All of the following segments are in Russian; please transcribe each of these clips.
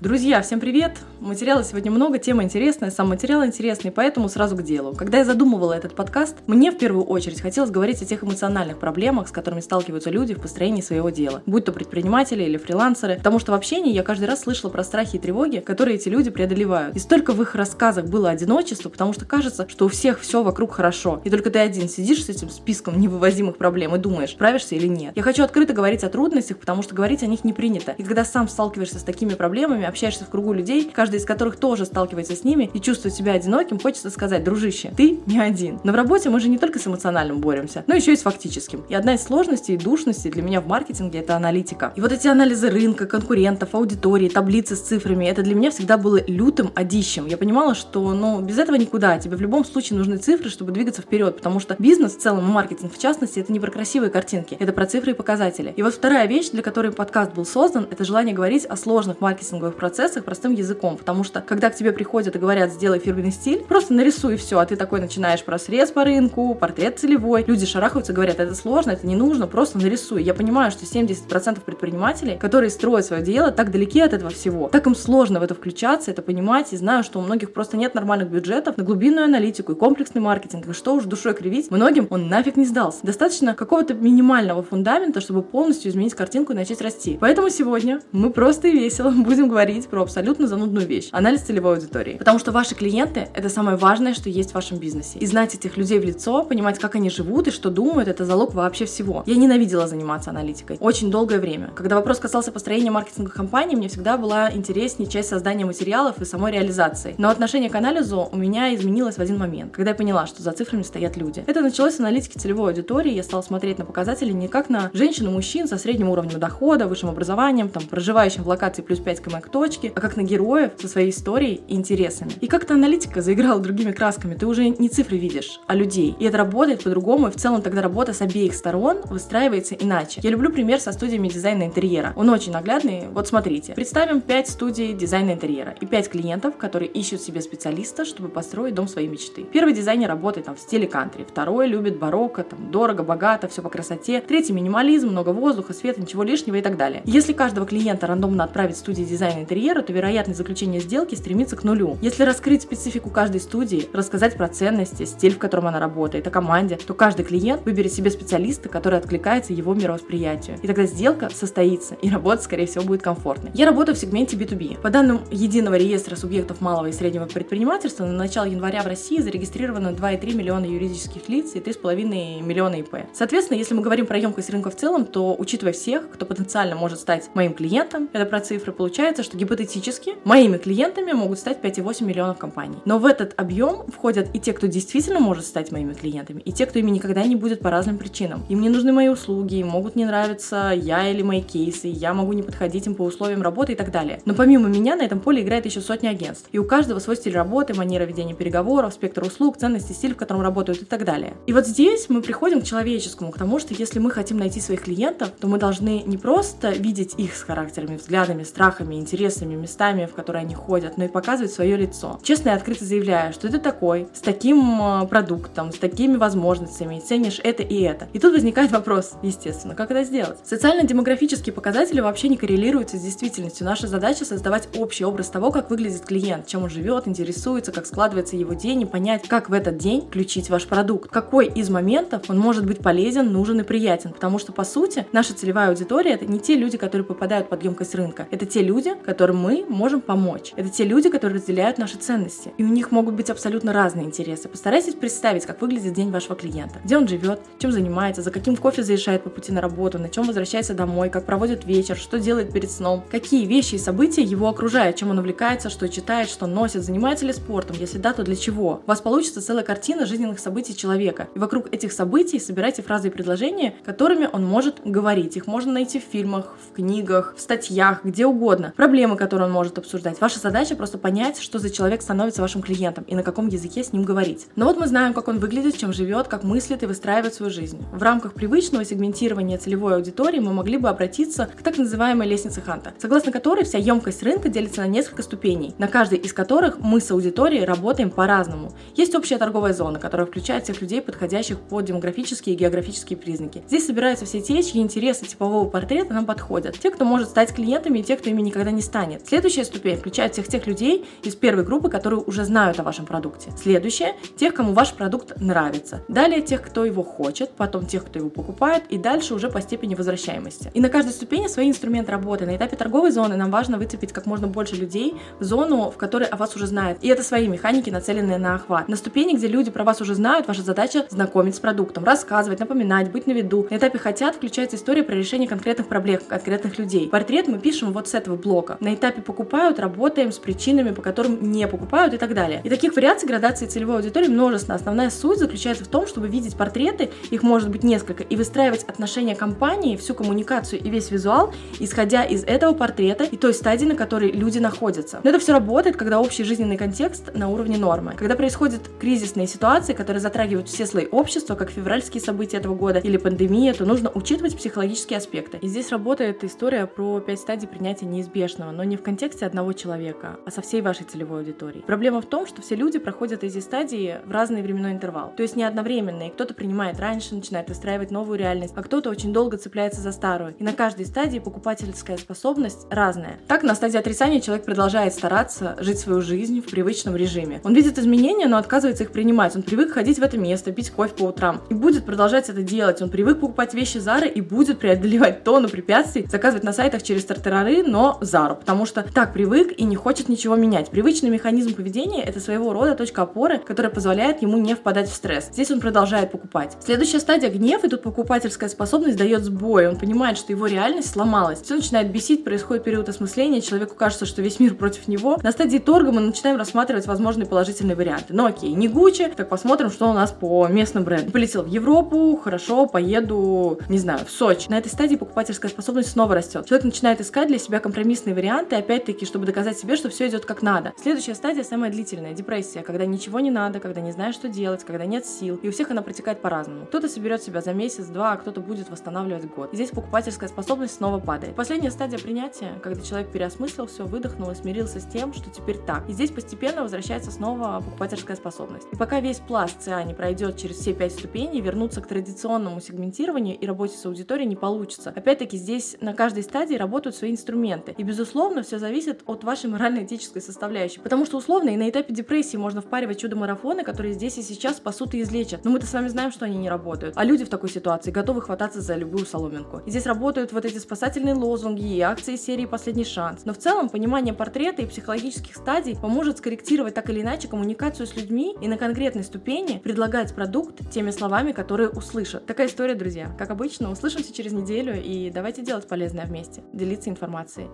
Друзья, всем привет! Материала сегодня много, тема интересная, сам материал интересный, поэтому сразу к делу. Когда я задумывала этот подкаст, мне в первую очередь хотелось говорить о тех эмоциональных проблемах, с которыми сталкиваются люди в построении своего дела, будь то предприниматели или фрилансеры, потому что в общении я каждый раз слышала про страхи и тревоги, которые эти люди преодолевают. И столько в их рассказах было одиночества, потому что кажется, что у всех все вокруг хорошо, и только ты один сидишь с этим списком невывозимых проблем и думаешь, справишься или нет. Я хочу открыто говорить о трудностях, потому что говорить о них не принято. И когда сам сталкиваешься с такими проблемами, общаешься в кругу людей, каждый из которых тоже сталкивается с ними и чувствует себя одиноким, хочется сказать, дружище, ты не один. Но в работе мы же не только с эмоциональным боремся, но еще и с фактическим. И одна из сложностей и душностей для меня в маркетинге это аналитика. И вот эти анализы рынка, конкурентов, аудитории, таблицы с цифрами, это для меня всегда было лютым одищем. Я понимала, что ну, без этого никуда. Тебе в любом случае нужны цифры, чтобы двигаться вперед, потому что бизнес в целом и маркетинг в частности это не про красивые картинки, это про цифры и показатели. И вот вторая вещь, для которой подкаст был создан, это желание говорить о сложных маркетинговых процессах, простым языком, потому что когда к тебе приходят и говорят, сделай фирменный стиль, просто нарисуй все, а ты такой начинаешь про срез по рынку, портрет целевой, люди шарахаются, говорят, это сложно, это не нужно, просто нарисуй. Я понимаю, что 70% предпринимателей, которые строят свое дело, так далеки от этого всего, так им сложно в это включаться, это понимать, и знаю, что у многих просто нет нормальных бюджетов на глубинную аналитику и комплексный маркетинг, и что уж душой кривить, многим он нафиг не сдался. Достаточно какого-то минимального фундамента, чтобы полностью изменить картинку и начать расти. Поэтому сегодня мы просто и весело будем говорить про абсолютно занудную вещь – анализ целевой аудитории. Потому что ваши клиенты – это самое важное, что есть в вашем бизнесе. И знать этих людей в лицо, понимать, как они живут и что думают – это залог вообще всего. Я ненавидела заниматься аналитикой. Очень долгое время. Когда вопрос касался построения маркетинговых компаний, мне всегда была интереснее часть создания материалов и самой реализации. Но отношение к анализу у меня изменилось в один момент, когда я поняла, что за цифрами стоят люди. Это началось с аналитики целевой аудитории. Я стала смотреть на показатели не как на женщин и мужчин со средним уровнем дохода, высшим образованием, там, проживающим в локации плюс 5 км к точке, а как на героев со своей историей и интересами. И как-то аналитика заиграла другими красками. Ты уже не цифры видишь, а людей. И это работает по-другому, и в целом тогда работа с обеих сторон выстраивается иначе. Я люблю пример со студиями дизайна интерьера. Он очень наглядный. Вот смотрите. Представим 5 студий дизайна интерьера и 5 клиентов, которые ищут себе специалиста, чтобы построить дом своей мечты. Первый дизайнер работает там в стиле кантри, второй любит барокко, там дорого, богато, все по красоте, третий минимализм, много воздуха, света, ничего лишнего и так далее. Если каждого клиента рандомно отправить в студии дизайна интерьера, то вероятность заключения сделки стремится к нулю. Если раскрыть специфику каждой студии, рассказать про ценности, стиль, в котором она работает, о команде, то каждый клиент выберет себе специалиста, который откликается его мировосприятию. И тогда сделка состоится, и работа, скорее всего, будет комфортной. Я работаю в сегменте B2B. По данным единого реестра субъектов малого и среднего предпринимательства, на начало января в России зарегистрировано 2,3 миллиона юридических лиц и 3,5 миллиона ИП. Соответственно, если мы говорим про емкость рынка в целом, то, учитывая всех, кто потенциально может стать моим клиентом, это про цифры, получается, что гипотетически моими клиентами могут стать 5,8 миллионов компаний. Но в этот объем входят и те, кто действительно может стать моими клиентами, и те, кто ими никогда не будет по разным причинам. Им не нужны мои услуги, им могут не нравиться я или мои кейсы, я могу не подходить им по условиям работы и так далее. Но помимо меня на этом поле играет еще сотни агентств. И у каждого свой стиль работы, манера ведения переговоров, спектр услуг, ценности, стиль, в котором работают и так далее. И вот здесь мы приходим к человеческому, к тому, что если мы хотим найти своих клиентов, то мы должны не просто видеть их с характерами, взглядами, страхами, интересами, местами, в которые они ходят, но и показывать свое лицо. Честно и открыто заявляю, что ты такой, с таким э, продуктом, с такими возможностями, ценишь это и это. И тут возникает вопрос, естественно, как это сделать? Социально-демографические показатели вообще не коррелируются с действительностью. Наша задача создавать общий образ того, как выглядит клиент, чем он живет, интересуется, как складывается его день, и понять, как в этот день включить ваш продукт. Какой из моментов он может быть полезен, нужен и приятен. Потому что, по сути, наша целевая аудитория — это не те люди, которые попадают под емкость рынка. Это те люди, которым мы можем помочь. Это те люди, которые разделяют наши ценности. И у них могут быть абсолютно разные интересы. Постарайтесь представить, как выглядит день вашего клиента. Где он живет, чем занимается, за каким кофе заезжает по пути на работу, на чем возвращается домой, как проводит вечер, что делает перед сном, какие вещи и события его окружают, чем он увлекается, что читает, что носит, занимается ли спортом, если да, то для чего. У вас получится целая картина жизненных событий человека. И вокруг этих событий собирайте фразы и предложения, которыми он может говорить. Их можно найти в фильмах, в книгах, в статьях, где угодно. Проблема проблемы, которые он может обсуждать. Ваша задача просто понять, что за человек становится вашим клиентом и на каком языке с ним говорить. Но вот мы знаем, как он выглядит, чем живет, как мыслит и выстраивает свою жизнь. В рамках привычного сегментирования целевой аудитории мы могли бы обратиться к так называемой лестнице Ханта, согласно которой вся емкость рынка делится на несколько ступеней, на каждой из которых мы с аудиторией работаем по-разному. Есть общая торговая зона, которая включает всех людей, подходящих под демографические и географические признаки. Здесь собираются все те, чьи интересы типового портрета нам подходят. Те, кто может стать клиентами и те, кто ими никогда не станет. Следующая ступень включает всех тех людей из первой группы, которые уже знают о вашем продукте. Следующая – тех, кому ваш продукт нравится. Далее тех, кто его хочет, потом тех, кто его покупает, и дальше уже по степени возвращаемости. И на каждой ступени свой инструмент работы. На этапе торговой зоны нам важно выцепить как можно больше людей в зону, в которой о вас уже знают. И это свои механики, нацеленные на охват. На ступени, где люди про вас уже знают, ваша задача знакомить с продуктом, рассказывать, напоминать, быть на виду. На этапе хотят включается история про решение конкретных проблем конкретных людей. Портрет мы пишем вот с этого блока. На этапе покупают, работаем с причинами, по которым не покупают и так далее. И таких вариаций градации целевой аудитории множество. Основная суть заключается в том, чтобы видеть портреты, их может быть несколько, и выстраивать отношения компании, всю коммуникацию и весь визуал, исходя из этого портрета и той стадии, на которой люди находятся. Но это все работает, когда общий жизненный контекст на уровне нормы. Когда происходят кризисные ситуации, которые затрагивают все слои общества, как февральские события этого года или пандемия, то нужно учитывать психологические аспекты. И здесь работает история про пять стадий принятия неизбежного, но не в контексте одного человека, а со всей вашей целевой аудиторией. Проблема в том, что все люди проходят эти стадии в разный временной интервал. То есть не одновременно, и кто-то принимает раньше, начинает выстраивать новую реальность, а кто-то очень долго цепляется за старую. И на каждой стадии покупательская способность разная. Так, на стадии отрицания человек продолжает стараться жить свою жизнь в привычном режиме. Он видит изменения, но отказывается их принимать. Он привык ходить в это место, пить кофе по утрам. И будет продолжать это делать. Он привык покупать вещи Зары и будет преодолевать тонну препятствий, заказывать на сайтах через тартарары, но Зару, потому что так привык и не хочет ничего менять. Привычный механизм поведения — это своего рода точка опоры, которая позволяет ему не впадать в стресс. Здесь он продолжает покупать. Следующая стадия — гнев, и тут покупательская способность дает сбой. Он понимает, что его реальность сломалась. Все начинает бесить, происходит период осмысления, человеку кажется, что весь мир против него. На стадии торга мы начинаем рассматривать возможные положительные варианты. Ну окей, не Гуччи, так посмотрим, что у нас по местным брендам. Полетел в Европу, хорошо, поеду, не знаю, в Сочи. На этой стадии покупательская способность снова растет. Человек начинает искать для себя компромиссные варианты, опять-таки, чтобы доказать себе, что все идет как надо. Следующая стадия самая длительная, депрессия, когда ничего не надо, когда не знаешь, что делать, когда нет сил. И у всех она протекает по-разному. Кто-то соберет себя за месяц-два, а кто-то будет восстанавливать год. И здесь покупательская способность снова падает. Последняя стадия принятия, когда человек переосмыслил все, выдохнул и смирился с тем, что теперь так. И здесь постепенно возвращается снова покупательская способность. И пока весь пласт ЦА не пройдет через все пять ступеней, вернуться к традиционному сегментированию и работе с аудиторией не получится. Опять-таки здесь на каждой стадии работают свои инструменты. И безусловно все зависит от вашей морально-этической составляющей. Потому что условно и на этапе депрессии можно впаривать чудо-марафоны, которые здесь и сейчас спасут и излечат. Но мы-то с вами знаем, что они не работают. А люди в такой ситуации готовы хвататься за любую соломинку. И здесь работают вот эти спасательные лозунги и акции серии «Последний шанс». Но в целом понимание портрета и психологических стадий поможет скорректировать так или иначе коммуникацию с людьми и на конкретной ступени предлагать продукт теми словами, которые услышат. Такая история, друзья. Как обычно, услышимся через неделю и давайте делать полезное вместе, делиться информацией.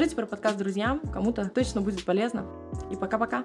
Расскажите про подкаст друзьям, кому-то точно будет полезно. И пока-пока.